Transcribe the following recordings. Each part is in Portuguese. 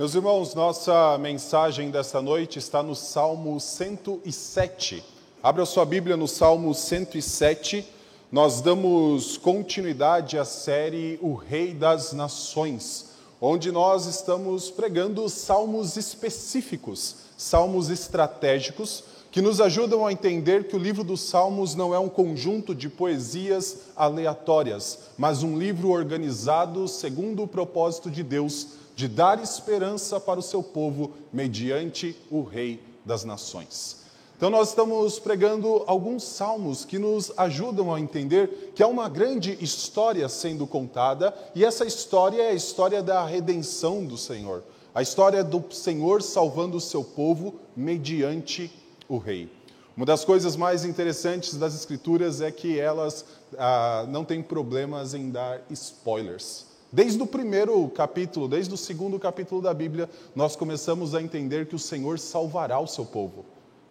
Meus irmãos, nossa mensagem desta noite está no Salmo 107. Abra sua Bíblia no Salmo 107. Nós damos continuidade à série O Rei das Nações, onde nós estamos pregando salmos específicos, salmos estratégicos, que nos ajudam a entender que o livro dos Salmos não é um conjunto de poesias aleatórias, mas um livro organizado segundo o propósito de Deus de dar esperança para o seu povo mediante o Rei das Nações. Então, nós estamos pregando alguns salmos que nos ajudam a entender que há uma grande história sendo contada, e essa história é a história da redenção do Senhor, a história do Senhor salvando o seu povo mediante o Rei. Uma das coisas mais interessantes das Escrituras é que elas ah, não têm problemas em dar spoilers. Desde o primeiro capítulo, desde o segundo capítulo da Bíblia, nós começamos a entender que o Senhor salvará o seu povo.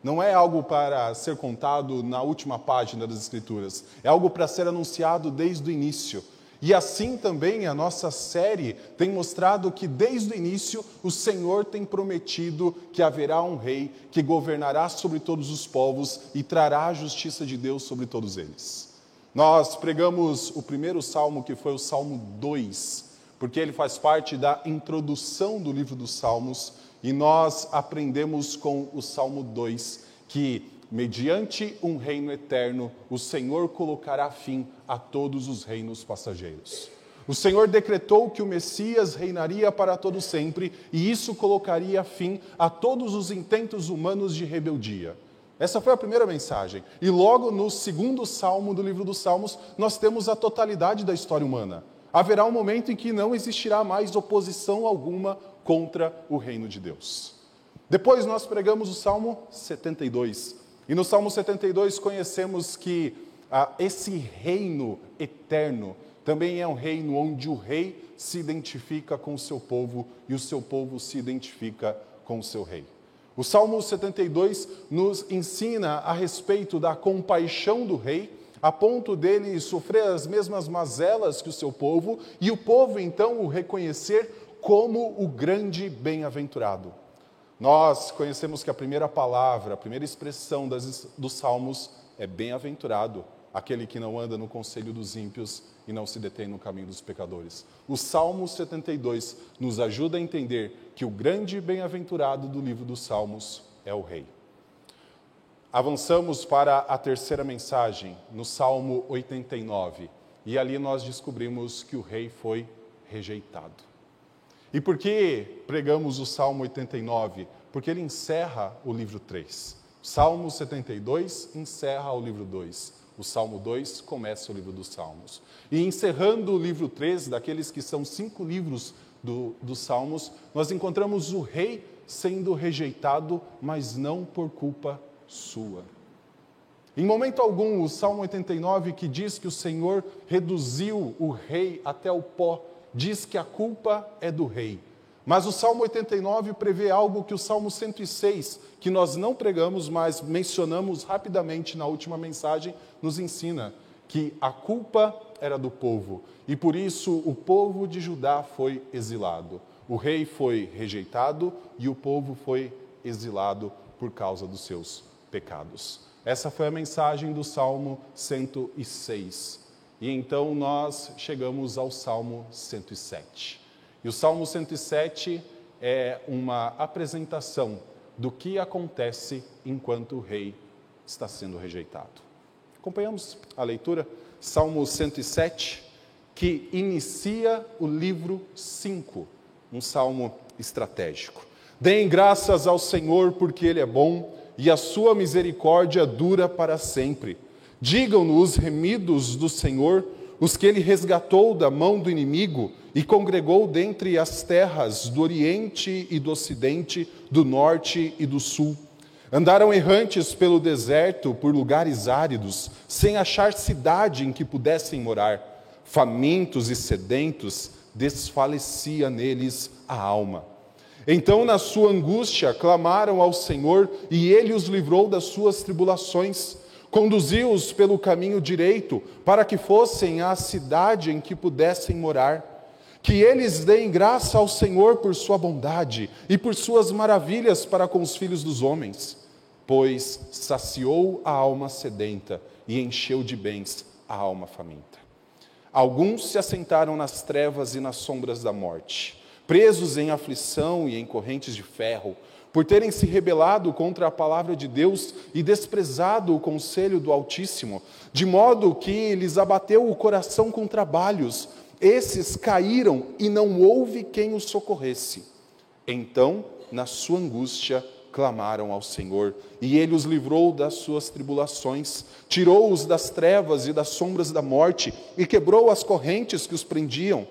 Não é algo para ser contado na última página das Escrituras, é algo para ser anunciado desde o início. E assim também a nossa série tem mostrado que desde o início o Senhor tem prometido que haverá um rei que governará sobre todos os povos e trará a justiça de Deus sobre todos eles. Nós pregamos o primeiro salmo, que foi o Salmo 2, porque ele faz parte da introdução do livro dos Salmos, e nós aprendemos com o Salmo 2 que, mediante um reino eterno, o Senhor colocará fim a todos os reinos passageiros. O Senhor decretou que o Messias reinaria para todo sempre, e isso colocaria fim a todos os intentos humanos de rebeldia. Essa foi a primeira mensagem. E logo no segundo salmo do livro dos Salmos, nós temos a totalidade da história humana. Haverá um momento em que não existirá mais oposição alguma contra o reino de Deus. Depois nós pregamos o Salmo 72. E no Salmo 72 conhecemos que ah, esse reino eterno também é um reino onde o rei se identifica com o seu povo e o seu povo se identifica com o seu rei. O Salmo 72 nos ensina a respeito da compaixão do rei, a ponto dele sofrer as mesmas mazelas que o seu povo, e o povo então o reconhecer como o grande bem-aventurado. Nós conhecemos que a primeira palavra, a primeira expressão das, dos Salmos é bem-aventurado, aquele que não anda no conselho dos ímpios e não se detém no caminho dos pecadores. O Salmo 72 nos ajuda a entender que o grande bem-aventurado do livro dos Salmos é o Rei. Avançamos para a terceira mensagem, no Salmo 89, e ali nós descobrimos que o Rei foi rejeitado. E por que pregamos o Salmo 89? Porque ele encerra o livro 3. Salmo 72 encerra o livro 2. O Salmo 2 começa o livro dos Salmos. E encerrando o livro 3, daqueles que são cinco livros do, dos Salmos, nós encontramos o rei sendo rejeitado, mas não por culpa sua. Em momento algum, o Salmo 89, que diz que o Senhor reduziu o rei até o pó, diz que a culpa é do rei. Mas o Salmo 89 prevê algo que o Salmo 106, que nós não pregamos, mas mencionamos rapidamente na última mensagem, nos ensina que a culpa era do povo e por isso o povo de Judá foi exilado. O rei foi rejeitado e o povo foi exilado por causa dos seus pecados. Essa foi a mensagem do Salmo 106. E então nós chegamos ao Salmo 107. E o Salmo 107 é uma apresentação do que acontece enquanto o rei está sendo rejeitado. Acompanhamos a leitura, Salmo 107, que inicia o livro 5, um salmo estratégico. Deem graças ao Senhor porque Ele é bom e a sua misericórdia dura para sempre. Digam-nos, remidos do Senhor, os que Ele resgatou da mão do inimigo e congregou dentre as terras do Oriente e do Ocidente, do Norte e do Sul. Andaram errantes pelo deserto, por lugares áridos, sem achar cidade em que pudessem morar. Famintos e sedentos, desfalecia neles a alma. Então, na sua angústia, clamaram ao Senhor e ele os livrou das suas tribulações. Conduziu-os pelo caminho direito, para que fossem à cidade em que pudessem morar. Que eles deem graça ao Senhor por sua bondade e por suas maravilhas para com os filhos dos homens, pois saciou a alma sedenta e encheu de bens a alma faminta. Alguns se assentaram nas trevas e nas sombras da morte, presos em aflição e em correntes de ferro, por terem se rebelado contra a palavra de Deus e desprezado o conselho do Altíssimo, de modo que lhes abateu o coração com trabalhos, esses caíram e não houve quem os socorresse. Então, na sua angústia, clamaram ao Senhor, e ele os livrou das suas tribulações, tirou-os das trevas e das sombras da morte, e quebrou as correntes que os prendiam.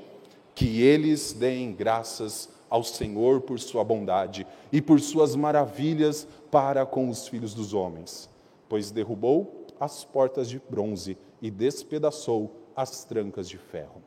Que eles deem graças ao Senhor por sua bondade e por suas maravilhas para com os filhos dos homens, pois derrubou as portas de bronze e despedaçou as trancas de ferro.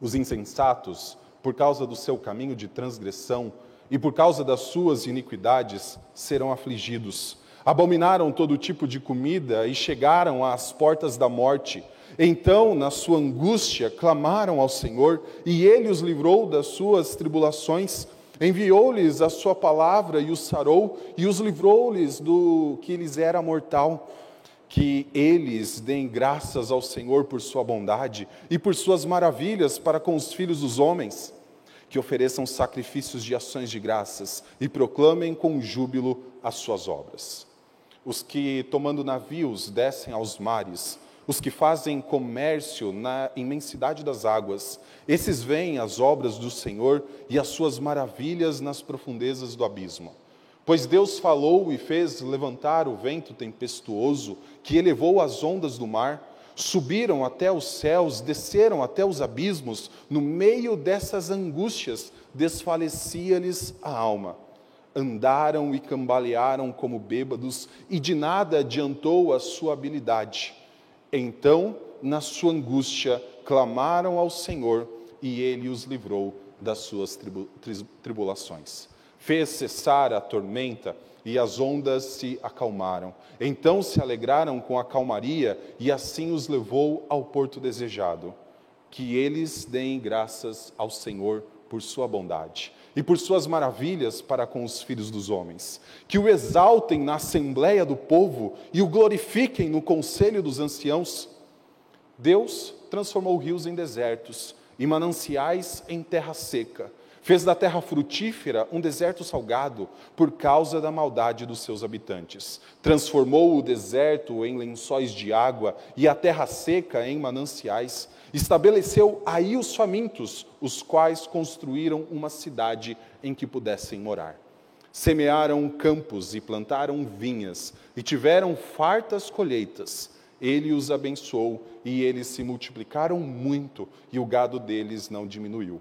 Os insensatos, por causa do seu caminho de transgressão e por causa das suas iniquidades, serão afligidos. Abominaram todo tipo de comida e chegaram às portas da morte. Então, na sua angústia, clamaram ao Senhor, e ele os livrou das suas tribulações. Enviou-lhes a sua palavra e os sarou, e os livrou-lhes do que lhes era mortal que eles deem graças ao Senhor por sua bondade e por suas maravilhas para com os filhos dos homens, que ofereçam sacrifícios de ações de graças e proclamem com júbilo as suas obras. Os que, tomando navios, descem aos mares, os que fazem comércio na imensidade das águas, esses veem as obras do Senhor e as suas maravilhas nas profundezas do abismo. Pois Deus falou e fez levantar o vento tempestuoso que elevou as ondas do mar, subiram até os céus, desceram até os abismos, no meio dessas angústias desfalecia-lhes a alma. Andaram e cambalearam como bêbados, e de nada adiantou a sua habilidade. Então, na sua angústia, clamaram ao Senhor, e ele os livrou das suas tribulações fez cessar a tormenta e as ondas se acalmaram. Então se alegraram com a calmaria e assim os levou ao porto desejado. Que eles deem graças ao Senhor por sua bondade e por suas maravilhas para com os filhos dos homens. Que o exaltem na assembleia do povo e o glorifiquem no conselho dos anciãos. Deus transformou rios em desertos e mananciais em terra seca Fez da terra frutífera um deserto salgado por causa da maldade dos seus habitantes. Transformou o deserto em lençóis de água e a terra seca em mananciais. Estabeleceu aí os famintos, os quais construíram uma cidade em que pudessem morar. Semearam campos e plantaram vinhas e tiveram fartas colheitas. Ele os abençoou e eles se multiplicaram muito e o gado deles não diminuiu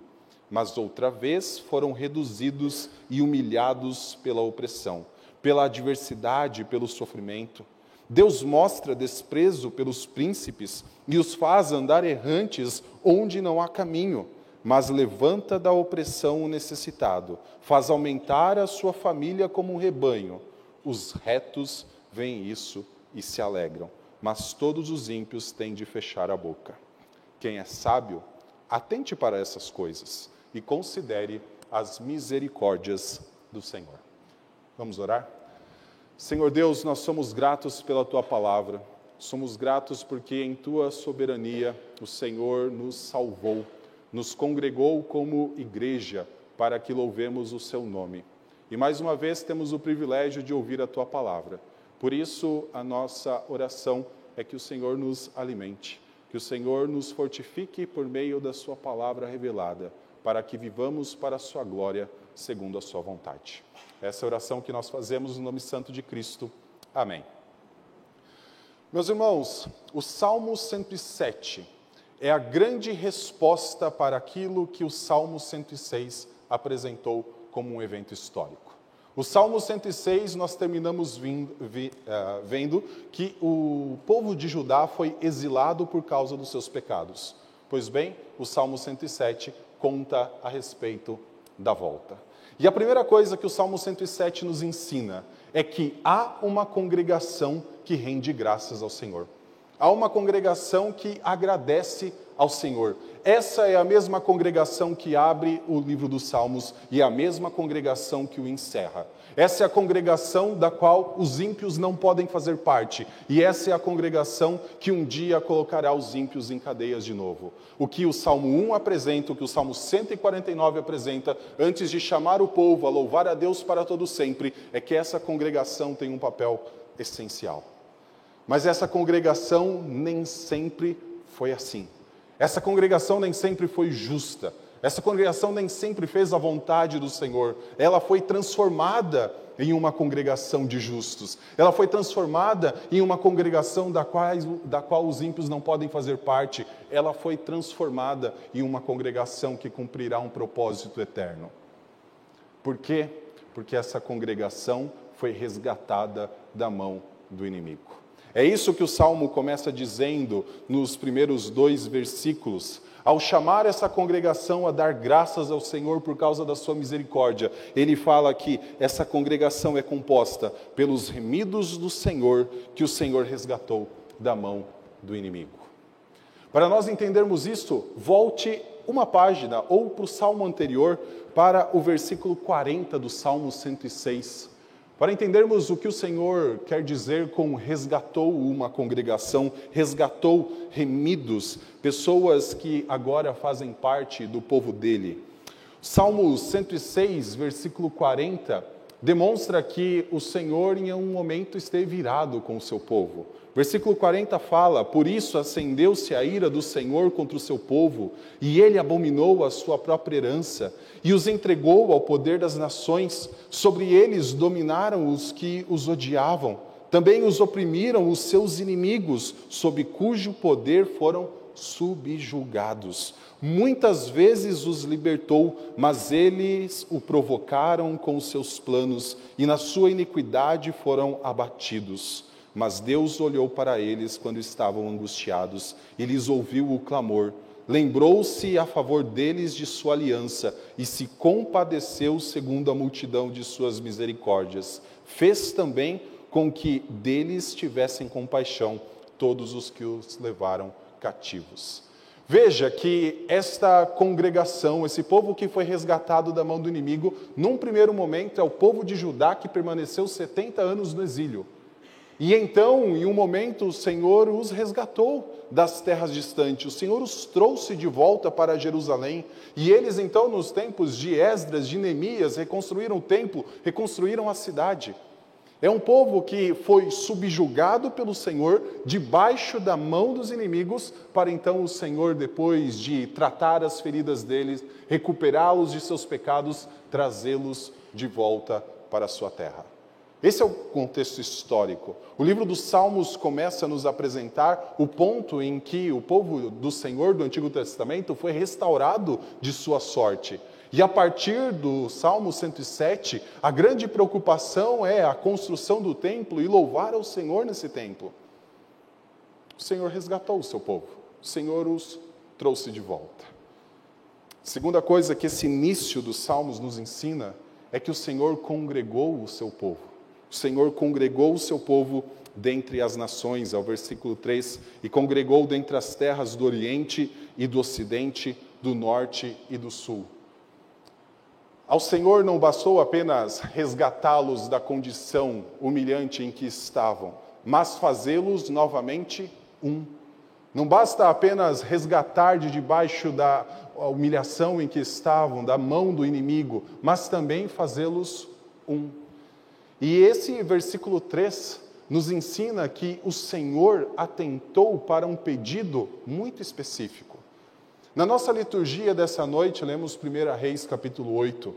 mas outra vez foram reduzidos e humilhados pela opressão, pela adversidade pelo sofrimento. Deus mostra desprezo pelos príncipes e os faz andar errantes onde não há caminho, mas levanta da opressão o necessitado, faz aumentar a sua família como um rebanho. Os retos veem isso e se alegram, mas todos os ímpios têm de fechar a boca. Quem é sábio, atente para essas coisas e considere as misericórdias do Senhor. Vamos orar? Senhor Deus, nós somos gratos pela tua palavra, somos gratos porque em tua soberania o Senhor nos salvou, nos congregou como igreja para que louvemos o seu nome. E mais uma vez temos o privilégio de ouvir a tua palavra. Por isso, a nossa oração é que o Senhor nos alimente, que o Senhor nos fortifique por meio da sua palavra revelada para que vivamos para a sua glória, segundo a sua vontade. Essa é a oração que nós fazemos no nome santo de Cristo. Amém. Meus irmãos, o Salmo 107 é a grande resposta para aquilo que o Salmo 106 apresentou como um evento histórico. O Salmo 106, nós terminamos vindo, vi, uh, vendo que o povo de Judá foi exilado por causa dos seus pecados. Pois bem, o Salmo 107 conta a respeito da volta. E a primeira coisa que o Salmo 107 nos ensina é que há uma congregação que rende graças ao Senhor. Há uma congregação que agradece ao Senhor. Essa é a mesma congregação que abre o livro dos Salmos e é a mesma congregação que o encerra. Essa é a congregação da qual os ímpios não podem fazer parte, e essa é a congregação que um dia colocará os ímpios em cadeias de novo. O que o Salmo 1 apresenta, o que o Salmo 149 apresenta, antes de chamar o povo a louvar a Deus para todo sempre, é que essa congregação tem um papel essencial. Mas essa congregação nem sempre foi assim. Essa congregação nem sempre foi justa. Essa congregação nem sempre fez a vontade do Senhor. Ela foi transformada em uma congregação de justos. Ela foi transformada em uma congregação da qual, da qual os ímpios não podem fazer parte. Ela foi transformada em uma congregação que cumprirá um propósito eterno. Por quê? Porque essa congregação foi resgatada da mão do inimigo. É isso que o salmo começa dizendo nos primeiros dois versículos. Ao chamar essa congregação a dar graças ao Senhor por causa da sua misericórdia, ele fala que essa congregação é composta pelos remidos do Senhor que o Senhor resgatou da mão do inimigo. Para nós entendermos isso, volte uma página ou para o salmo anterior, para o versículo 40 do Salmo 106. Para entendermos o que o Senhor quer dizer com resgatou uma congregação, resgatou remidos, pessoas que agora fazem parte do povo dele. Salmo 106, versículo 40, demonstra que o Senhor em um momento esteve irado com o seu povo. Versículo 40 fala: Por isso acendeu-se a ira do Senhor contra o seu povo, e ele abominou a sua própria herança, e os entregou ao poder das nações. Sobre eles dominaram os que os odiavam. Também os oprimiram os seus inimigos, sob cujo poder foram subjugados. Muitas vezes os libertou, mas eles o provocaram com seus planos, e na sua iniquidade foram abatidos. Mas Deus olhou para eles quando estavam angustiados e lhes ouviu o clamor. Lembrou-se a favor deles de sua aliança e se compadeceu segundo a multidão de suas misericórdias. Fez também com que deles tivessem compaixão todos os que os levaram cativos. Veja que esta congregação, esse povo que foi resgatado da mão do inimigo, num primeiro momento é o povo de Judá que permaneceu 70 anos no exílio. E então, em um momento, o Senhor os resgatou das terras distantes, o Senhor os trouxe de volta para Jerusalém. E eles, então, nos tempos de Esdras, de Neemias, reconstruíram o templo, reconstruíram a cidade. É um povo que foi subjugado pelo Senhor, debaixo da mão dos inimigos, para então o Senhor, depois de tratar as feridas deles, recuperá-los de seus pecados, trazê-los de volta para a sua terra. Esse é o contexto histórico. O livro dos Salmos começa a nos apresentar o ponto em que o povo do Senhor do Antigo Testamento foi restaurado de sua sorte. E a partir do Salmo 107, a grande preocupação é a construção do templo e louvar ao Senhor nesse templo. O Senhor resgatou o seu povo, o Senhor os trouxe de volta. Segunda coisa que esse início dos Salmos nos ensina é que o Senhor congregou o seu povo. O Senhor congregou o seu povo dentre as nações, ao versículo 3, e congregou dentre as terras do Oriente e do Ocidente, do Norte e do Sul. Ao Senhor não bastou apenas resgatá-los da condição humilhante em que estavam, mas fazê-los novamente um. Não basta apenas resgatar de debaixo da humilhação em que estavam, da mão do inimigo, mas também fazê-los um. E esse versículo 3 nos ensina que o Senhor atentou para um pedido muito específico. Na nossa liturgia dessa noite, lemos 1 Reis capítulo 8.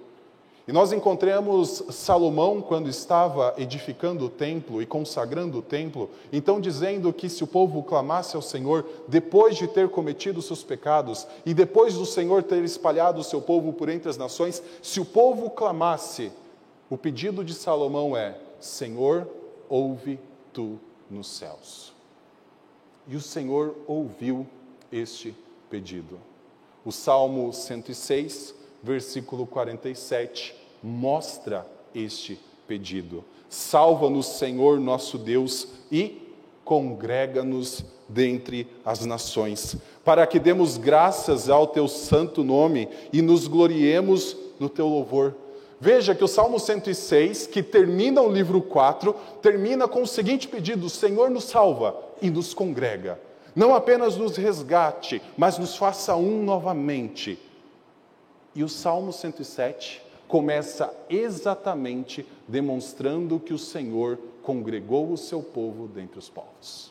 E nós encontramos Salomão quando estava edificando o templo e consagrando o templo, então dizendo que se o povo clamasse ao Senhor, depois de ter cometido seus pecados e depois do Senhor ter espalhado o seu povo por entre as nações, se o povo clamasse, o pedido de Salomão é: Senhor, ouve tu nos céus. E o Senhor ouviu este pedido. O Salmo 106, versículo 47, mostra este pedido. Salva-nos, Senhor nosso Deus, e congrega-nos dentre as nações, para que demos graças ao teu santo nome e nos gloriemos no teu louvor. Veja que o Salmo 106, que termina o livro 4, termina com o seguinte pedido: Senhor nos salva e nos congrega. Não apenas nos resgate, mas nos faça um novamente. E o Salmo 107 começa exatamente demonstrando que o Senhor congregou o seu povo dentre os povos.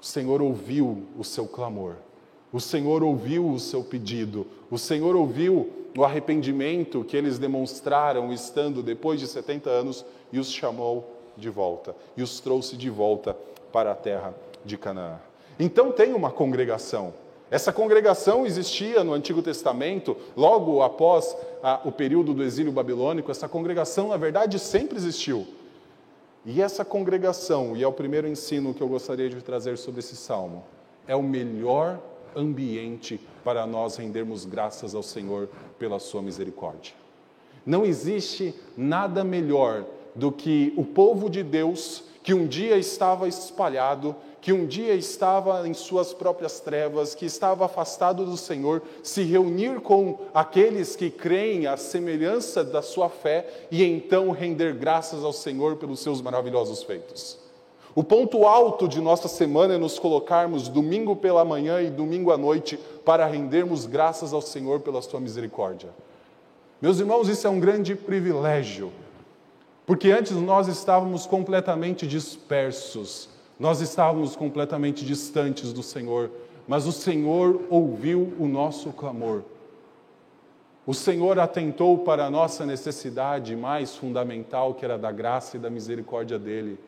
O Senhor ouviu o seu clamor, o Senhor ouviu o seu pedido, o Senhor ouviu o arrependimento que eles demonstraram estando depois de 70 anos e os chamou de volta e os trouxe de volta para a terra de Canaã. Então tem uma congregação. Essa congregação existia no Antigo Testamento, logo após a, o período do exílio babilônico, essa congregação, na verdade, sempre existiu. E essa congregação, e é o primeiro ensino que eu gostaria de trazer sobre esse salmo, é o melhor ambiente para nós rendermos graças ao Senhor pela sua misericórdia. Não existe nada melhor do que o povo de Deus que um dia estava espalhado, que um dia estava em suas próprias trevas, que estava afastado do Senhor, se reunir com aqueles que creem à semelhança da sua fé e então render graças ao Senhor pelos seus maravilhosos feitos. O ponto alto de nossa semana é nos colocarmos domingo pela manhã e domingo à noite para rendermos graças ao Senhor pela sua misericórdia. Meus irmãos, isso é um grande privilégio, porque antes nós estávamos completamente dispersos, nós estávamos completamente distantes do Senhor, mas o Senhor ouviu o nosso clamor. O Senhor atentou para a nossa necessidade mais fundamental, que era da graça e da misericórdia dele.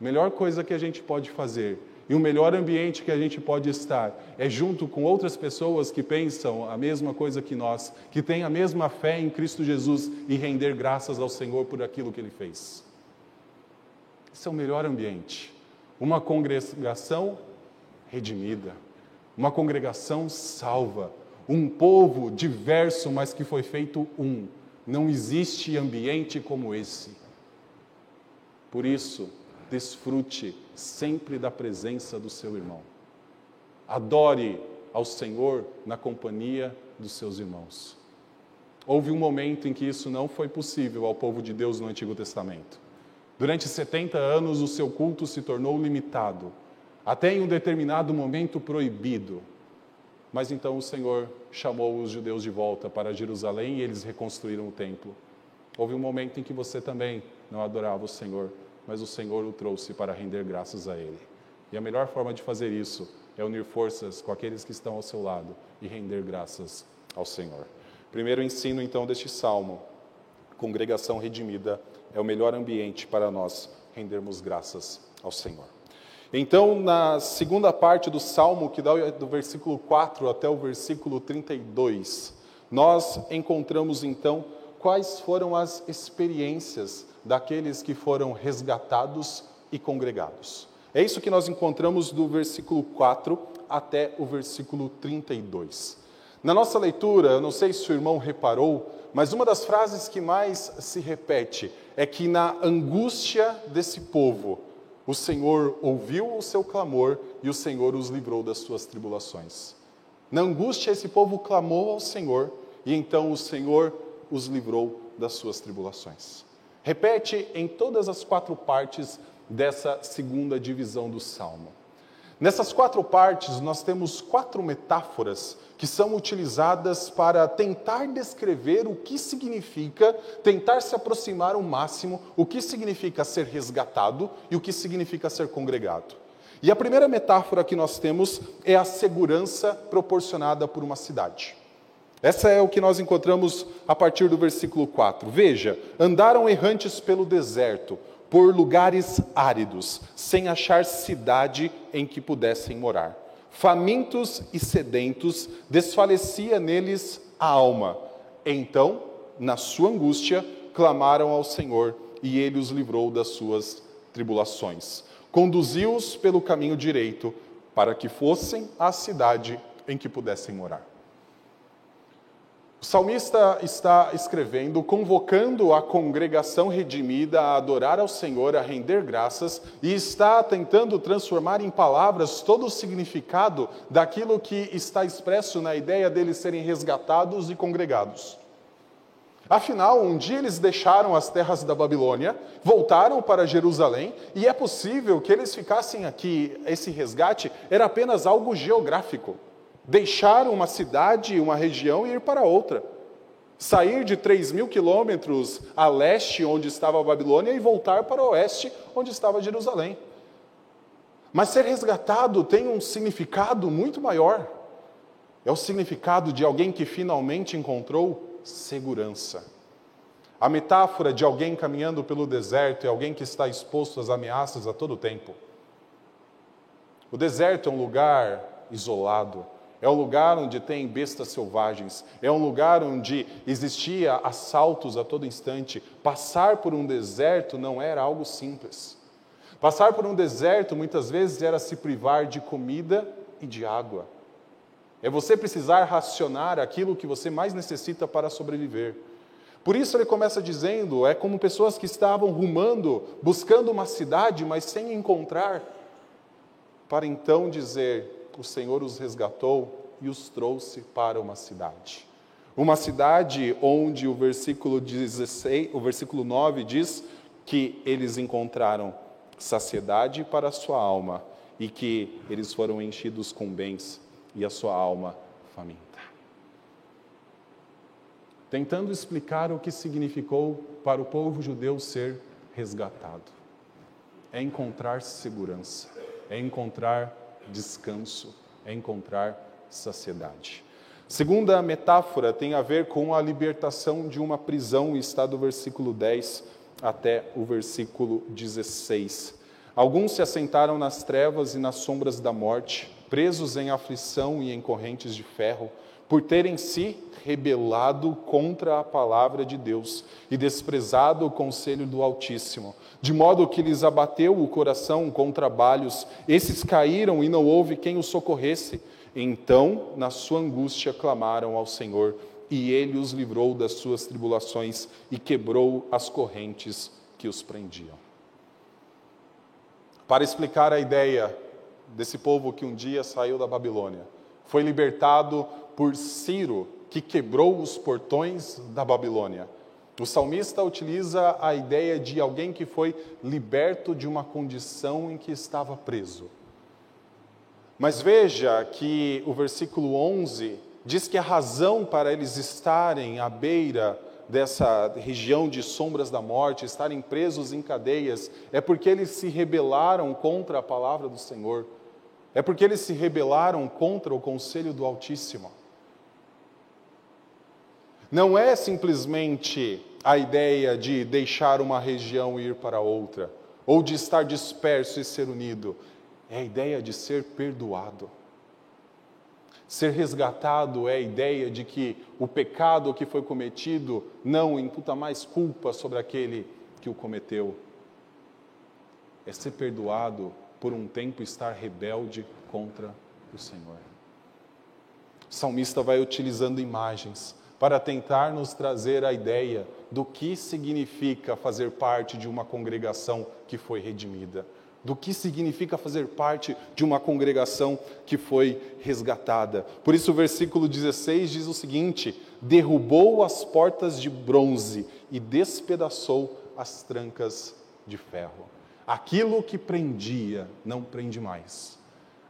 Melhor coisa que a gente pode fazer e o melhor ambiente que a gente pode estar é junto com outras pessoas que pensam a mesma coisa que nós, que têm a mesma fé em Cristo Jesus e render graças ao Senhor por aquilo que ele fez. Esse é o melhor ambiente uma congregação redimida, uma congregação salva, um povo diverso, mas que foi feito um. Não existe ambiente como esse. Por isso, desfrute sempre da presença do seu irmão. Adore ao Senhor na companhia dos seus irmãos. Houve um momento em que isso não foi possível ao povo de Deus no Antigo Testamento. Durante 70 anos, o seu culto se tornou limitado, até em um determinado momento proibido. Mas então o Senhor chamou os judeus de volta para Jerusalém e eles reconstruíram o templo. Houve um momento em que você também não adorava o Senhor, mas o Senhor o trouxe para render graças a Ele. E a melhor forma de fazer isso é unir forças com aqueles que estão ao seu lado e render graças ao Senhor. Primeiro ensino então deste salmo: congregação redimida é o melhor ambiente para nós rendermos graças ao Senhor. Então, na segunda parte do salmo, que dá do versículo 4 até o versículo 32, nós encontramos então quais foram as experiências daqueles que foram resgatados e congregados. É isso que nós encontramos do versículo 4 até o versículo 32. Na nossa leitura, eu não sei se o irmão reparou, mas uma das frases que mais se repete é que na angústia desse povo, o Senhor ouviu o seu clamor e o Senhor os livrou das suas tribulações. Na angústia, esse povo clamou ao Senhor e então o Senhor os livrou das suas tribulações. Repete em todas as quatro partes dessa segunda divisão do salmo. Nessas quatro partes, nós temos quatro metáforas que são utilizadas para tentar descrever o que significa, tentar se aproximar ao máximo, o que significa ser resgatado e o que significa ser congregado. E a primeira metáfora que nós temos é a segurança proporcionada por uma cidade. Essa é o que nós encontramos a partir do versículo 4. Veja: andaram errantes pelo deserto, por lugares áridos, sem achar cidade em que pudessem morar. Famintos e sedentos, desfalecia neles a alma. Então, na sua angústia, clamaram ao Senhor, e ele os livrou das suas tribulações. Conduziu-os pelo caminho direito, para que fossem à cidade em que pudessem morar. O salmista está escrevendo, convocando a congregação redimida a adorar ao Senhor, a render graças, e está tentando transformar em palavras todo o significado daquilo que está expresso na ideia deles serem resgatados e congregados. Afinal, um dia eles deixaram as terras da Babilônia, voltaram para Jerusalém, e é possível que eles ficassem aqui. Esse resgate era apenas algo geográfico deixar uma cidade, uma região e ir para outra. Sair de 3 mil quilômetros a leste, onde estava a Babilônia, e voltar para o oeste, onde estava Jerusalém. Mas ser resgatado tem um significado muito maior. É o significado de alguém que finalmente encontrou segurança. A metáfora de alguém caminhando pelo deserto é alguém que está exposto às ameaças a todo tempo. O deserto é um lugar isolado, é um lugar onde tem bestas selvagens, é um lugar onde existia assaltos a todo instante. Passar por um deserto não era algo simples. Passar por um deserto muitas vezes era se privar de comida e de água. É você precisar racionar aquilo que você mais necessita para sobreviver. Por isso ele começa dizendo: é como pessoas que estavam rumando, buscando uma cidade, mas sem encontrar, para então dizer: o Senhor os resgatou e os trouxe para uma cidade. Uma cidade onde o versículo 16, o versículo 9 diz que eles encontraram saciedade para a sua alma e que eles foram enchidos com bens e a sua alma faminta. Tentando explicar o que significou para o povo judeu ser resgatado. É encontrar segurança, é encontrar descanso, é encontrar saciedade. Segunda metáfora tem a ver com a libertação de uma prisão, está do versículo 10 até o versículo 16. Alguns se assentaram nas trevas e nas sombras da morte, presos em aflição e em correntes de ferro, por terem se rebelado contra a palavra de Deus e desprezado o conselho do Altíssimo, de modo que lhes abateu o coração com trabalhos, esses caíram e não houve quem os socorresse. Então, na sua angústia, clamaram ao Senhor, e ele os livrou das suas tribulações e quebrou as correntes que os prendiam. Para explicar a ideia desse povo que um dia saiu da Babilônia, foi libertado por Ciro, que quebrou os portões da Babilônia. O salmista utiliza a ideia de alguém que foi liberto de uma condição em que estava preso. Mas veja que o versículo 11 diz que a razão para eles estarem à beira dessa região de sombras da morte, estarem presos em cadeias, é porque eles se rebelaram contra a palavra do Senhor. É porque eles se rebelaram contra o conselho do Altíssimo. Não é simplesmente a ideia de deixar uma região e ir para outra, ou de estar disperso e ser unido. É a ideia de ser perdoado. Ser resgatado é a ideia de que o pecado que foi cometido não imputa mais culpa sobre aquele que o cometeu. É ser perdoado por um tempo estar rebelde contra o Senhor. O salmista vai utilizando imagens para tentar nos trazer a ideia do que significa fazer parte de uma congregação que foi redimida, do que significa fazer parte de uma congregação que foi resgatada. Por isso, o versículo 16 diz o seguinte: derrubou as portas de bronze e despedaçou as trancas de ferro. Aquilo que prendia não prende mais.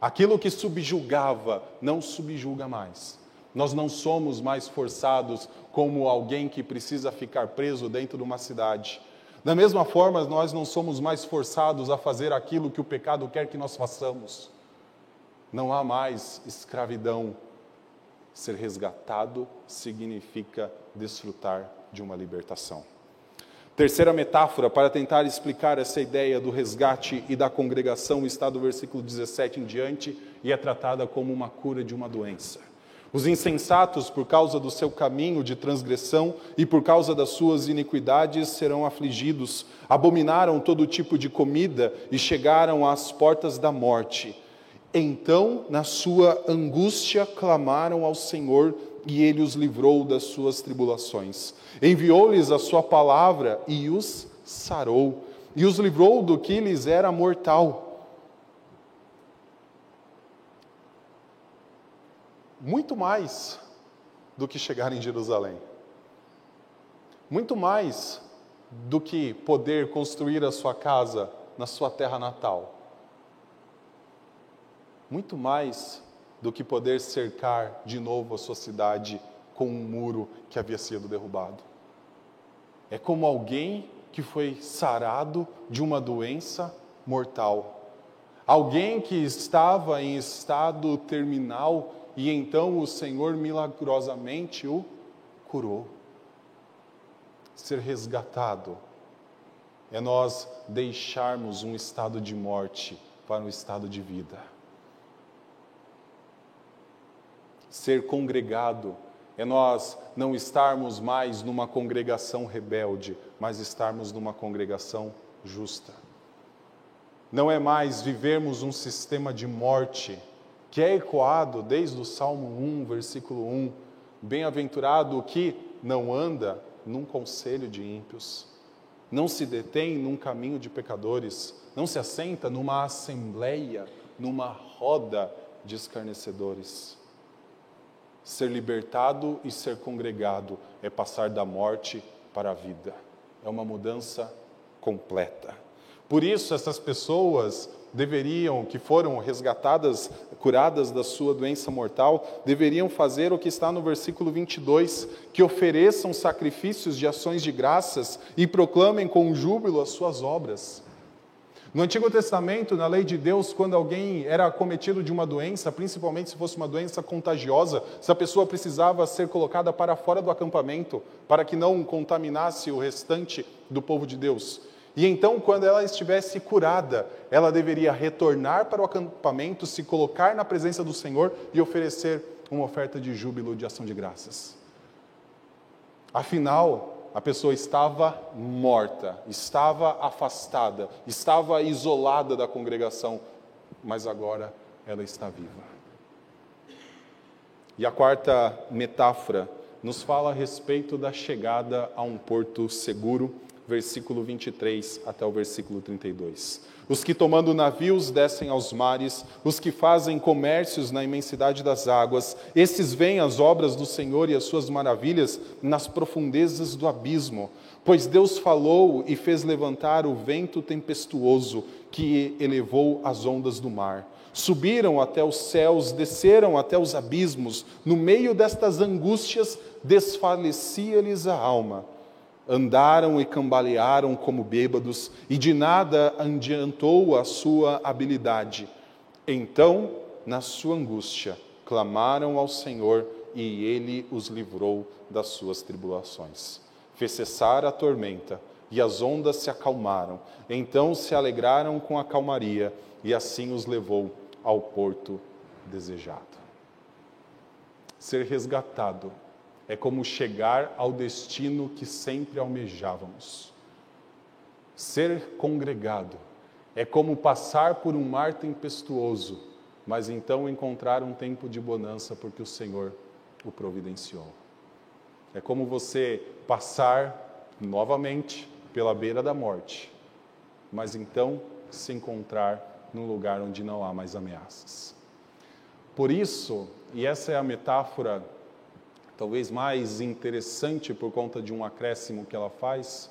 Aquilo que subjugava não subjuga mais. Nós não somos mais forçados como alguém que precisa ficar preso dentro de uma cidade. Da mesma forma, nós não somos mais forçados a fazer aquilo que o pecado quer que nós façamos. Não há mais escravidão. Ser resgatado significa desfrutar de uma libertação. Terceira metáfora para tentar explicar essa ideia do resgate e da congregação está do versículo 17 em diante e é tratada como uma cura de uma doença. Os insensatos, por causa do seu caminho de transgressão e por causa das suas iniquidades, serão afligidos. Abominaram todo tipo de comida e chegaram às portas da morte. Então, na sua angústia, clamaram ao Senhor e ele os livrou das suas tribulações. Enviou-lhes a sua palavra e os sarou, e os livrou do que lhes era mortal. Muito mais do que chegar em Jerusalém. Muito mais do que poder construir a sua casa na sua terra natal. Muito mais do que poder cercar de novo a sua cidade com um muro que havia sido derrubado. É como alguém que foi sarado de uma doença mortal. Alguém que estava em estado terminal e então o Senhor milagrosamente o curou. Ser resgatado é nós deixarmos um estado de morte para um estado de vida. Ser congregado é nós não estarmos mais numa congregação rebelde, mas estarmos numa congregação justa. Não é mais vivermos um sistema de morte, que é ecoado desde o Salmo 1, versículo 1. Bem-aventurado o que não anda num conselho de ímpios, não se detém num caminho de pecadores, não se assenta numa assembleia, numa roda de escarnecedores. Ser libertado e ser congregado é passar da morte para a vida. É uma mudança completa. Por isso, essas pessoas deveriam, que foram resgatadas, curadas da sua doença mortal, deveriam fazer o que está no versículo 22, que ofereçam sacrifícios de ações de graças e proclamem com júbilo as suas obras. No Antigo Testamento, na lei de Deus, quando alguém era acometido de uma doença, principalmente se fosse uma doença contagiosa, essa pessoa precisava ser colocada para fora do acampamento, para que não contaminasse o restante do povo de Deus. E então, quando ela estivesse curada, ela deveria retornar para o acampamento, se colocar na presença do Senhor e oferecer uma oferta de júbilo, de ação de graças. Afinal, a pessoa estava morta, estava afastada, estava isolada da congregação, mas agora ela está viva. E a quarta metáfora nos fala a respeito da chegada a um porto seguro, versículo 23 até o versículo 32 os que tomando navios descem aos mares, os que fazem comércios na imensidade das águas, esses veem as obras do Senhor e as suas maravilhas nas profundezas do abismo. Pois Deus falou e fez levantar o vento tempestuoso que elevou as ondas do mar. Subiram até os céus, desceram até os abismos, no meio destas angústias desfalecia-lhes a alma andaram e cambalearam como bêbados, e de nada adiantou a sua habilidade. Então, na sua angústia, clamaram ao Senhor, e ele os livrou das suas tribulações. Fez cessar a tormenta, e as ondas se acalmaram. Então se alegraram com a calmaria, e assim os levou ao porto desejado. Ser resgatado é como chegar ao destino que sempre almejávamos. Ser congregado é como passar por um mar tempestuoso, mas então encontrar um tempo de bonança porque o Senhor o providenciou. É como você passar novamente pela beira da morte, mas então se encontrar num lugar onde não há mais ameaças. Por isso, e essa é a metáfora talvez mais interessante por conta de um acréscimo que ela faz,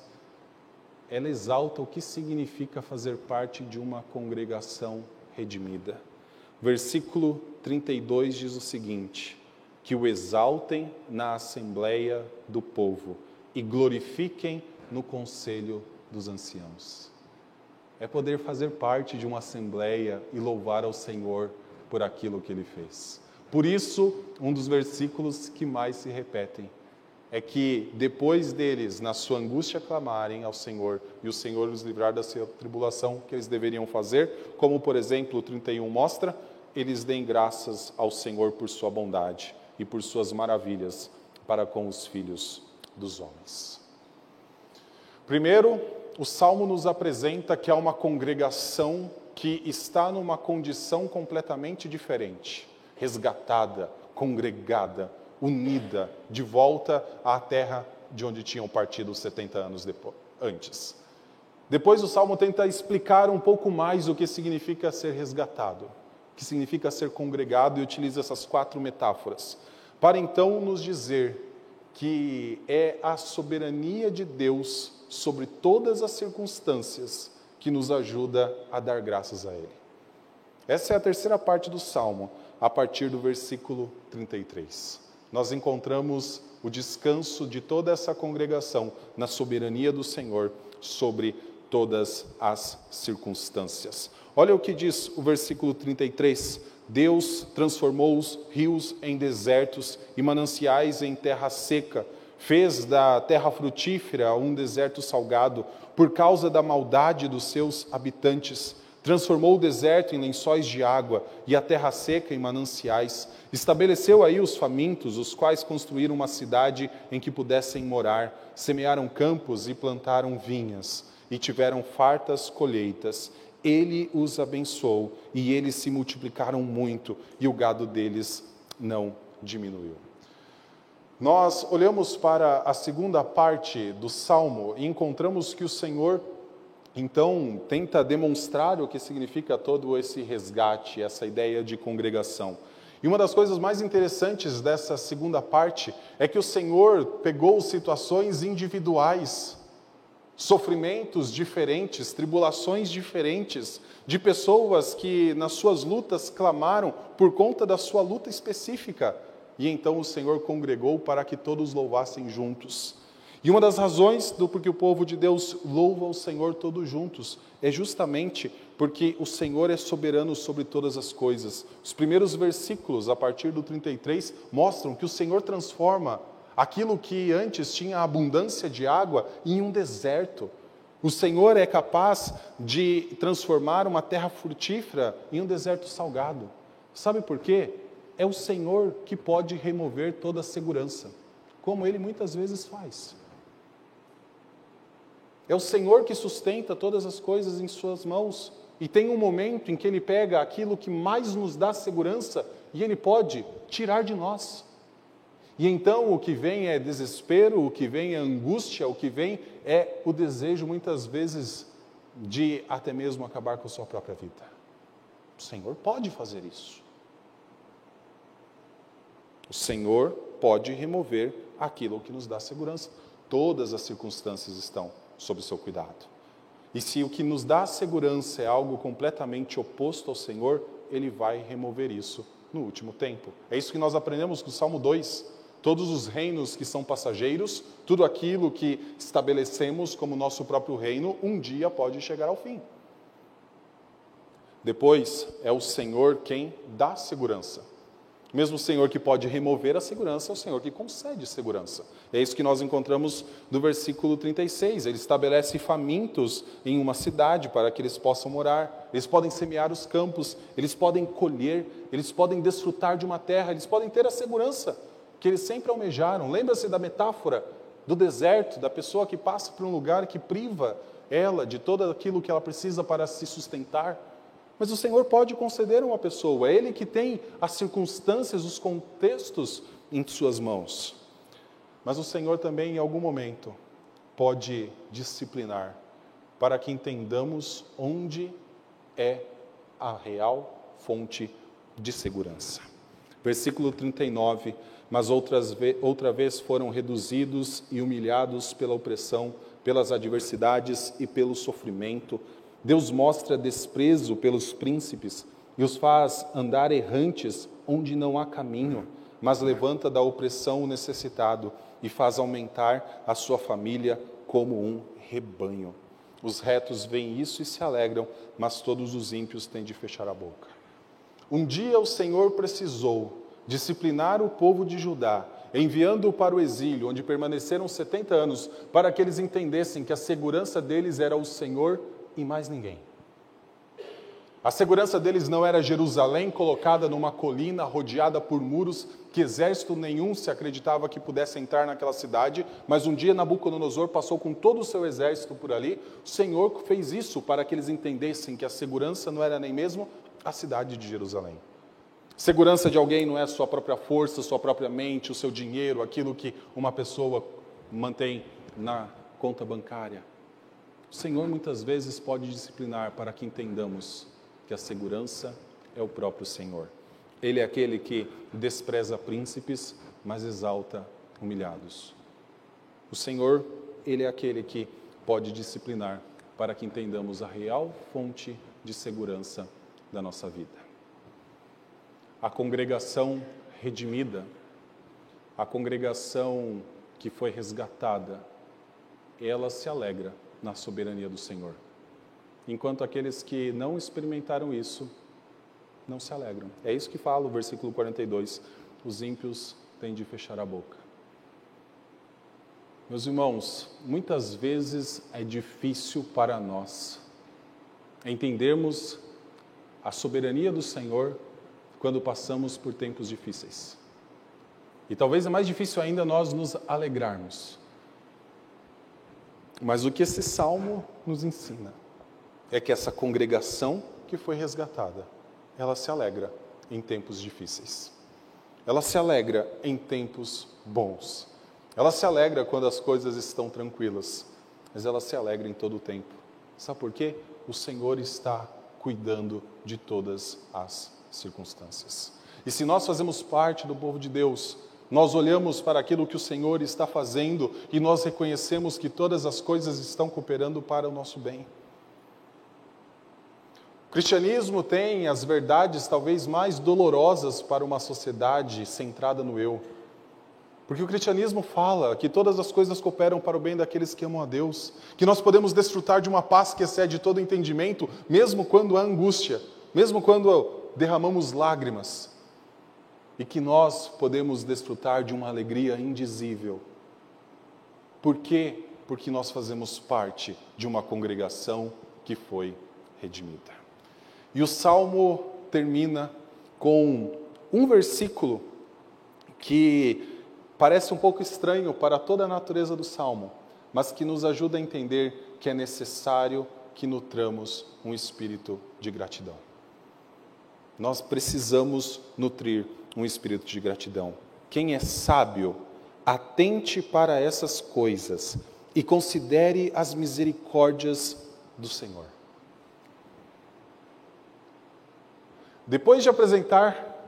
ela exalta o que significa fazer parte de uma congregação redimida. Versículo 32 diz o seguinte: que o exaltem na assembleia do povo e glorifiquem no conselho dos anciãos. É poder fazer parte de uma assembleia e louvar ao Senhor por aquilo que ele fez. Por isso, um dos versículos que mais se repetem é que depois deles, na sua angústia, clamarem ao Senhor e o Senhor os livrar da sua tribulação, que eles deveriam fazer, como por exemplo o 31 mostra, eles deem graças ao Senhor por sua bondade e por suas maravilhas para com os filhos dos homens. Primeiro, o salmo nos apresenta que há uma congregação que está numa condição completamente diferente, resgatada, congregada, unida, de volta à terra de onde tinham partido 70 anos depois, antes. Depois o salmo tenta explicar um pouco mais o que significa ser resgatado, o que significa ser congregado e utiliza essas quatro metáforas, para então nos dizer que é a soberania de Deus sobre todas as circunstâncias que nos ajuda a dar graças a Ele. Essa é a terceira parte do salmo, a partir do versículo 33. Nós encontramos o descanso de toda essa congregação na soberania do Senhor sobre todas as circunstâncias. Olha o que diz o versículo 33. Deus transformou os rios em desertos e mananciais em terra seca, fez da terra frutífera um deserto salgado, por causa da maldade dos seus habitantes. Transformou o deserto em lençóis de água e a terra seca em mananciais. Estabeleceu aí os famintos, os quais construíram uma cidade em que pudessem morar, semearam campos e plantaram vinhas e tiveram fartas colheitas. Ele os abençoou e eles se multiplicaram muito e o gado deles não diminuiu. Nós olhamos para a segunda parte do salmo e encontramos que o Senhor então tenta demonstrar o que significa todo esse resgate, essa ideia de congregação. E uma das coisas mais interessantes dessa segunda parte é que o Senhor pegou situações individuais sofrimentos diferentes, tribulações diferentes, de pessoas que nas suas lutas clamaram por conta da sua luta específica. E então o Senhor congregou para que todos louvassem juntos. E uma das razões do porque o povo de Deus louva o Senhor todos juntos é justamente porque o Senhor é soberano sobre todas as coisas. Os primeiros versículos, a partir do 33, mostram que o Senhor transforma aquilo que antes tinha abundância de água em um deserto. O Senhor é capaz de transformar uma terra frutífera em um deserto salgado. Sabe por quê? É o Senhor que pode remover toda a segurança, como ele muitas vezes faz. É o Senhor que sustenta todas as coisas em Suas mãos. E tem um momento em que Ele pega aquilo que mais nos dá segurança e Ele pode tirar de nós. E então o que vem é desespero, o que vem é angústia, o que vem é o desejo, muitas vezes, de até mesmo acabar com a sua própria vida. O Senhor pode fazer isso. O Senhor pode remover aquilo que nos dá segurança. Todas as circunstâncias estão sob o seu cuidado. E se o que nos dá segurança é algo completamente oposto ao Senhor, Ele vai remover isso no último tempo. É isso que nós aprendemos com o Salmo 2 todos os reinos que são passageiros, tudo aquilo que estabelecemos como nosso próprio reino, um dia pode chegar ao fim. Depois, é o Senhor quem dá segurança. Mesmo o Senhor que pode remover a segurança, é o Senhor que concede segurança. É isso que nós encontramos no versículo 36. Ele estabelece famintos em uma cidade para que eles possam morar. Eles podem semear os campos, eles podem colher, eles podem desfrutar de uma terra, eles podem ter a segurança que eles sempre almejaram. Lembra-se da metáfora do deserto, da pessoa que passa por um lugar que priva ela de todo aquilo que ela precisa para se sustentar. Mas o Senhor pode conceder a uma pessoa, é Ele que tem as circunstâncias, os contextos em Suas mãos. Mas o Senhor também, em algum momento, pode disciplinar para que entendamos onde é a real fonte de segurança. Versículo 39 mas outras outra vez foram reduzidos e humilhados pela opressão, pelas adversidades e pelo sofrimento. Deus mostra desprezo pelos príncipes e os faz andar errantes onde não há caminho, mas levanta da opressão o necessitado e faz aumentar a sua família como um rebanho. Os retos veem isso e se alegram, mas todos os ímpios têm de fechar a boca. Um dia o Senhor precisou disciplinar o povo de Judá, enviando-o para o exílio, onde permaneceram 70 anos, para que eles entendessem que a segurança deles era o Senhor e mais ninguém. A segurança deles não era Jerusalém colocada numa colina rodeada por muros que exército nenhum se acreditava que pudesse entrar naquela cidade, mas um dia Nabucodonosor passou com todo o seu exército por ali. O Senhor fez isso para que eles entendessem que a segurança não era nem mesmo a cidade de Jerusalém. Segurança de alguém não é sua própria força, sua própria mente, o seu dinheiro, aquilo que uma pessoa mantém na conta bancária. O Senhor muitas vezes pode disciplinar para que entendamos que a segurança é o próprio Senhor. Ele é aquele que despreza príncipes, mas exalta humilhados. O Senhor, ele é aquele que pode disciplinar para que entendamos a real fonte de segurança da nossa vida. A congregação redimida, a congregação que foi resgatada, ela se alegra na soberania do Senhor enquanto aqueles que não experimentaram isso não se alegram. É isso que fala o versículo 42. Os ímpios têm de fechar a boca. Meus irmãos, muitas vezes é difícil para nós entendermos a soberania do Senhor quando passamos por tempos difíceis. E talvez é mais difícil ainda nós nos alegrarmos. Mas o que esse salmo nos ensina é que essa congregação que foi resgatada, ela se alegra em tempos difíceis. Ela se alegra em tempos bons. Ela se alegra quando as coisas estão tranquilas, mas ela se alegra em todo o tempo. Sabe por quê? O Senhor está cuidando de todas as circunstâncias. E se nós fazemos parte do povo de Deus, nós olhamos para aquilo que o Senhor está fazendo e nós reconhecemos que todas as coisas estão cooperando para o nosso bem. O cristianismo tem as verdades talvez mais dolorosas para uma sociedade centrada no eu. Porque o cristianismo fala que todas as coisas cooperam para o bem daqueles que amam a Deus, que nós podemos desfrutar de uma paz que excede todo entendimento, mesmo quando há angústia, mesmo quando derramamos lágrimas, e que nós podemos desfrutar de uma alegria indizível. Por quê? Porque nós fazemos parte de uma congregação que foi redimida. E o salmo termina com um versículo que parece um pouco estranho para toda a natureza do salmo, mas que nos ajuda a entender que é necessário que nutramos um espírito de gratidão. Nós precisamos nutrir um espírito de gratidão. Quem é sábio, atente para essas coisas e considere as misericórdias do Senhor. Depois de apresentar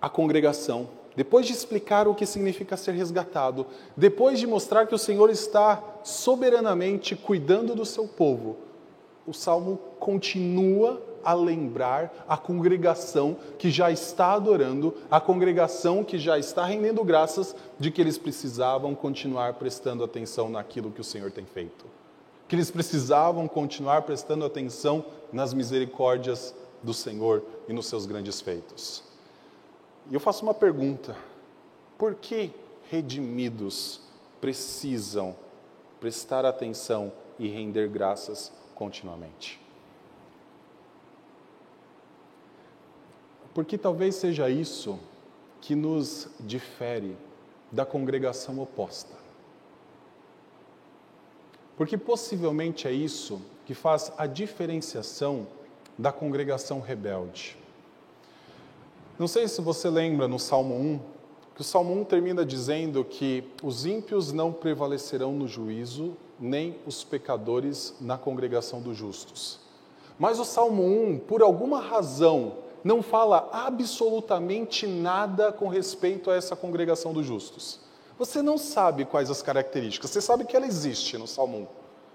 a congregação, depois de explicar o que significa ser resgatado, depois de mostrar que o Senhor está soberanamente cuidando do seu povo, o salmo continua a lembrar a congregação que já está adorando, a congregação que já está rendendo graças de que eles precisavam continuar prestando atenção naquilo que o Senhor tem feito. Que eles precisavam continuar prestando atenção nas misericórdias do Senhor e nos seus grandes feitos. E eu faço uma pergunta: por que redimidos precisam prestar atenção e render graças continuamente? Porque talvez seja isso que nos difere da congregação oposta. Porque possivelmente é isso que faz a diferenciação da congregação rebelde. Não sei se você lembra no Salmo 1, que o Salmo 1 termina dizendo que os ímpios não prevalecerão no juízo, nem os pecadores na congregação dos justos. Mas o Salmo 1, por alguma razão, não fala absolutamente nada com respeito a essa congregação dos justos. Você não sabe quais as características, você sabe que ela existe no Salmo 1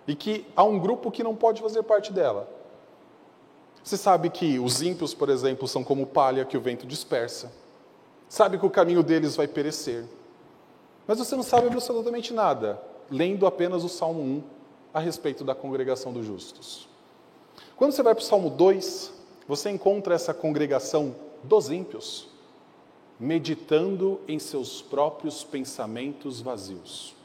e que há um grupo que não pode fazer parte dela. Você sabe que os ímpios, por exemplo, são como palha que o vento dispersa. Sabe que o caminho deles vai perecer. Mas você não sabe absolutamente nada, lendo apenas o Salmo 1 a respeito da congregação dos justos. Quando você vai para o Salmo 2, você encontra essa congregação dos ímpios, meditando em seus próprios pensamentos vazios.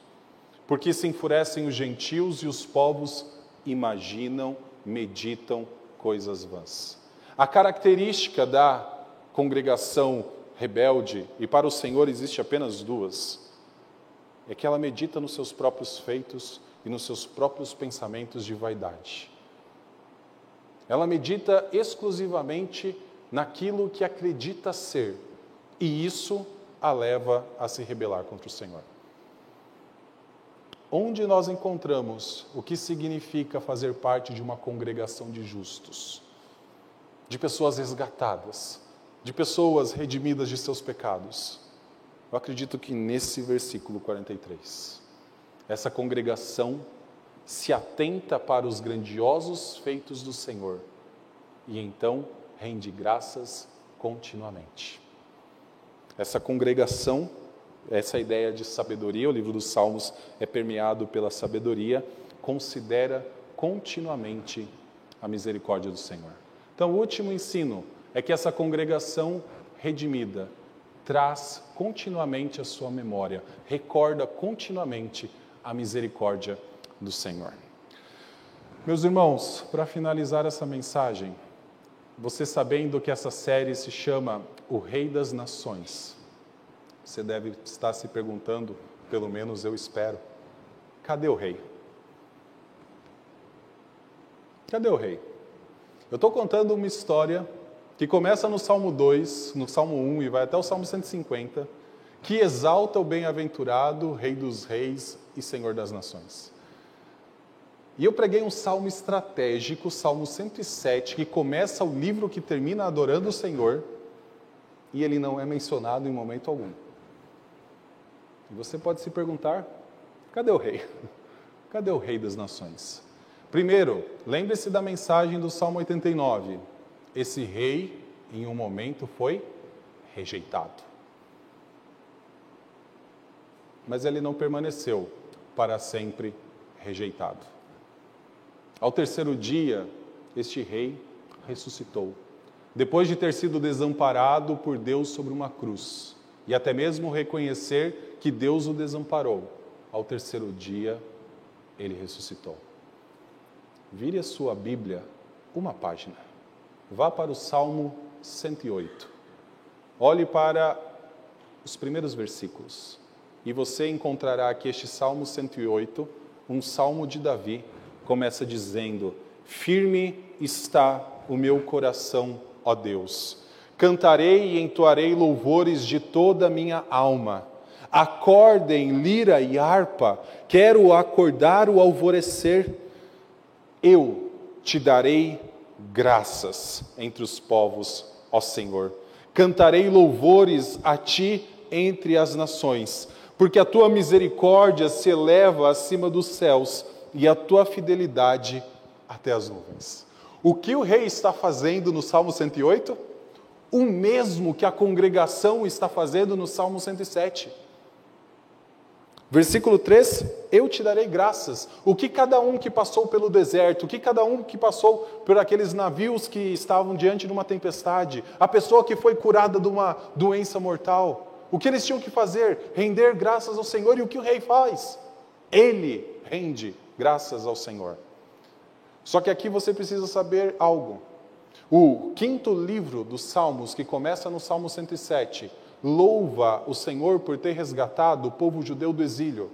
Porque se enfurecem os gentios e os povos imaginam, meditam coisas vãs. A característica da congregação rebelde, e para o Senhor existe apenas duas, é que ela medita nos seus próprios feitos e nos seus próprios pensamentos de vaidade. Ela medita exclusivamente naquilo que acredita ser, e isso a leva a se rebelar contra o Senhor. Onde nós encontramos o que significa fazer parte de uma congregação de justos, de pessoas resgatadas, de pessoas redimidas de seus pecados? Eu acredito que nesse versículo 43, essa congregação se atenta para os grandiosos feitos do Senhor e então rende graças continuamente. Essa congregação, essa ideia de sabedoria, o livro dos Salmos é permeado pela sabedoria, considera continuamente a misericórdia do Senhor. Então, o último ensino é que essa congregação redimida traz continuamente a sua memória, recorda continuamente a misericórdia do Senhor. Meus irmãos, para finalizar essa mensagem, você sabendo que essa série se chama O Rei das Nações, você deve estar se perguntando, pelo menos eu espero, cadê o rei? Cadê o rei? Eu estou contando uma história que começa no Salmo 2, no Salmo 1 e vai até o Salmo 150, que exalta o bem-aventurado, Rei dos Reis e Senhor das Nações. E eu preguei um salmo estratégico, Salmo 107, que começa o livro que termina adorando o Senhor, e ele não é mencionado em momento algum. E você pode se perguntar: cadê o rei? Cadê o rei das nações? Primeiro, lembre-se da mensagem do Salmo 89. Esse rei, em um momento, foi rejeitado. Mas ele não permaneceu para sempre rejeitado. Ao terceiro dia, este rei ressuscitou. Depois de ter sido desamparado por Deus sobre uma cruz, e até mesmo reconhecer que Deus o desamparou, ao terceiro dia ele ressuscitou. Vire a sua Bíblia uma página. Vá para o Salmo 108. Olhe para os primeiros versículos. E você encontrará que este Salmo 108, um salmo de Davi, começa dizendo: Firme está o meu coração, ó Deus. Cantarei e entoarei louvores de toda a minha alma. Acordem lira e harpa, quero acordar o alvorecer. Eu te darei graças entre os povos, ó Senhor. Cantarei louvores a ti entre as nações, porque a tua misericórdia se eleva acima dos céus e a tua fidelidade até as nuvens. O que o rei está fazendo no Salmo 108? O mesmo que a congregação está fazendo no Salmo 107. Versículo 3: Eu te darei graças. O que cada um que passou pelo deserto, o que cada um que passou por aqueles navios que estavam diante de uma tempestade, a pessoa que foi curada de uma doença mortal, o que eles tinham que fazer? Render graças ao Senhor. E o que o rei faz? Ele rende graças ao Senhor. Só que aqui você precisa saber algo. O quinto livro dos Salmos, que começa no Salmo 107, louva o Senhor por ter resgatado o povo judeu do exílio.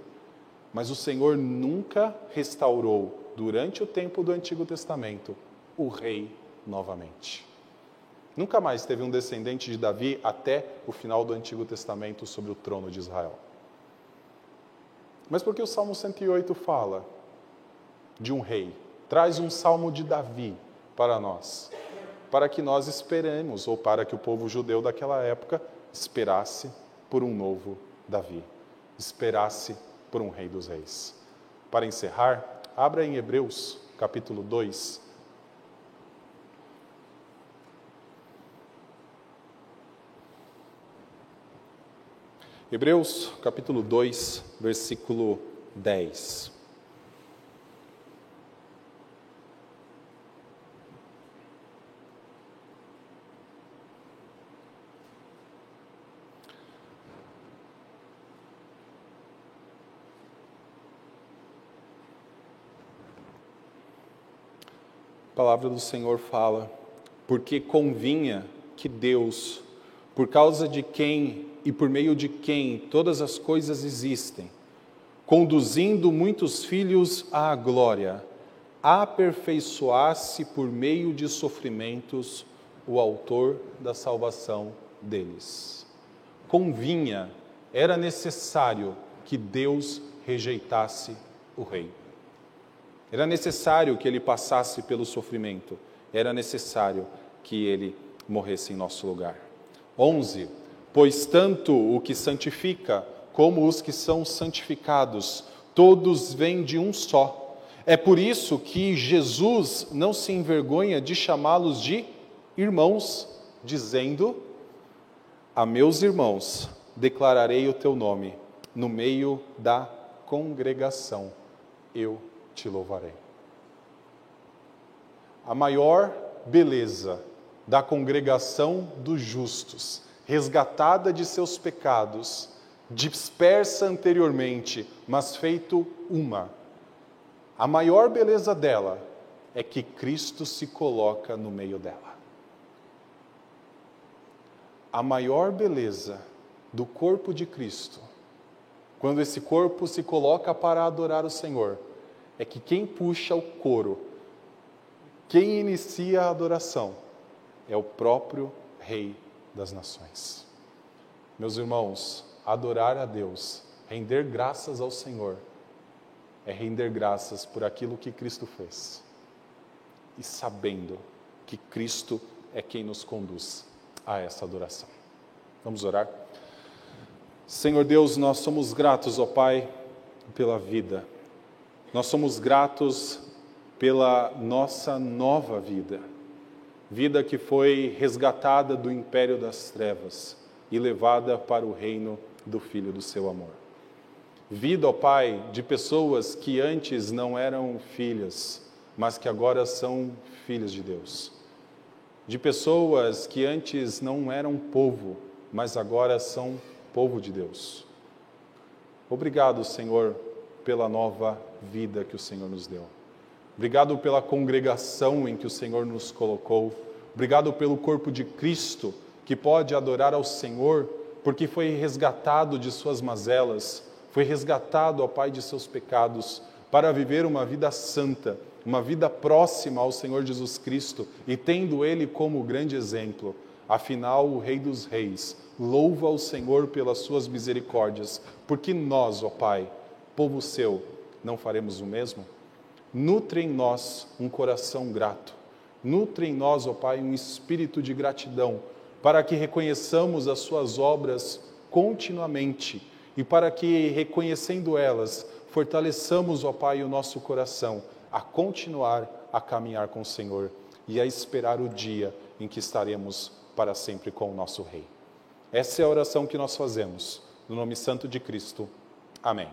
Mas o Senhor nunca restaurou, durante o tempo do Antigo Testamento, o rei novamente. Nunca mais teve um descendente de Davi até o final do Antigo Testamento sobre o trono de Israel. Mas por que o Salmo 108 fala de um rei, traz um salmo de Davi para nós, para que nós esperemos, ou para que o povo judeu daquela época esperasse por um novo Davi, esperasse por um rei dos reis. Para encerrar, abra em Hebreus, capítulo 2. Hebreus, capítulo 2, versículo 10. Palavra do Senhor fala: porque convinha que Deus, por causa de quem e por meio de quem todas as coisas existem, conduzindo muitos filhos à glória, aperfeiçoasse por meio de sofrimentos o autor da salvação deles. Convinha, era necessário que Deus rejeitasse o rei. Era necessário que ele passasse pelo sofrimento. Era necessário que ele morresse em nosso lugar. 11. Pois tanto o que santifica como os que são santificados, todos vêm de um só. É por isso que Jesus não se envergonha de chamá-los de irmãos, dizendo: A meus irmãos declararei o teu nome no meio da congregação. Eu te louvarei. A maior beleza da congregação dos justos, resgatada de seus pecados, dispersa anteriormente, mas feito uma. A maior beleza dela é que Cristo se coloca no meio dela. A maior beleza do corpo de Cristo, quando esse corpo se coloca para adorar o Senhor, é que quem puxa o coro, quem inicia a adoração, é o próprio Rei das Nações. Meus irmãos, adorar a Deus, render graças ao Senhor, é render graças por aquilo que Cristo fez e sabendo que Cristo é quem nos conduz a essa adoração. Vamos orar? Senhor Deus, nós somos gratos, ó Pai, pela vida nós somos gratos pela nossa nova vida, vida que foi resgatada do império das trevas e levada para o reino do Filho do seu amor. Vida, ó Pai, de pessoas que antes não eram filhas, mas que agora são filhas de Deus. De pessoas que antes não eram povo, mas agora são povo de Deus. Obrigado, Senhor, pela nova vida que o Senhor nos deu. Obrigado pela congregação em que o Senhor nos colocou. Obrigado pelo corpo de Cristo que pode adorar ao Senhor porque foi resgatado de suas mazelas, foi resgatado, ao Pai, de seus pecados, para viver uma vida santa, uma vida próxima ao Senhor Jesus Cristo e tendo Ele como grande exemplo. Afinal, o Rei dos Reis louva ao Senhor pelas suas misericórdias, porque nós, ó Pai, povo seu, não faremos o mesmo? Nutre em nós um coração grato. Nutre em nós, ó Pai, um espírito de gratidão, para que reconheçamos as Suas obras continuamente e para que, reconhecendo elas, fortaleçamos, ó Pai, o nosso coração a continuar a caminhar com o Senhor e a esperar o dia em que estaremos para sempre com o nosso Rei. Essa é a oração que nós fazemos, no nome santo de Cristo. Amém.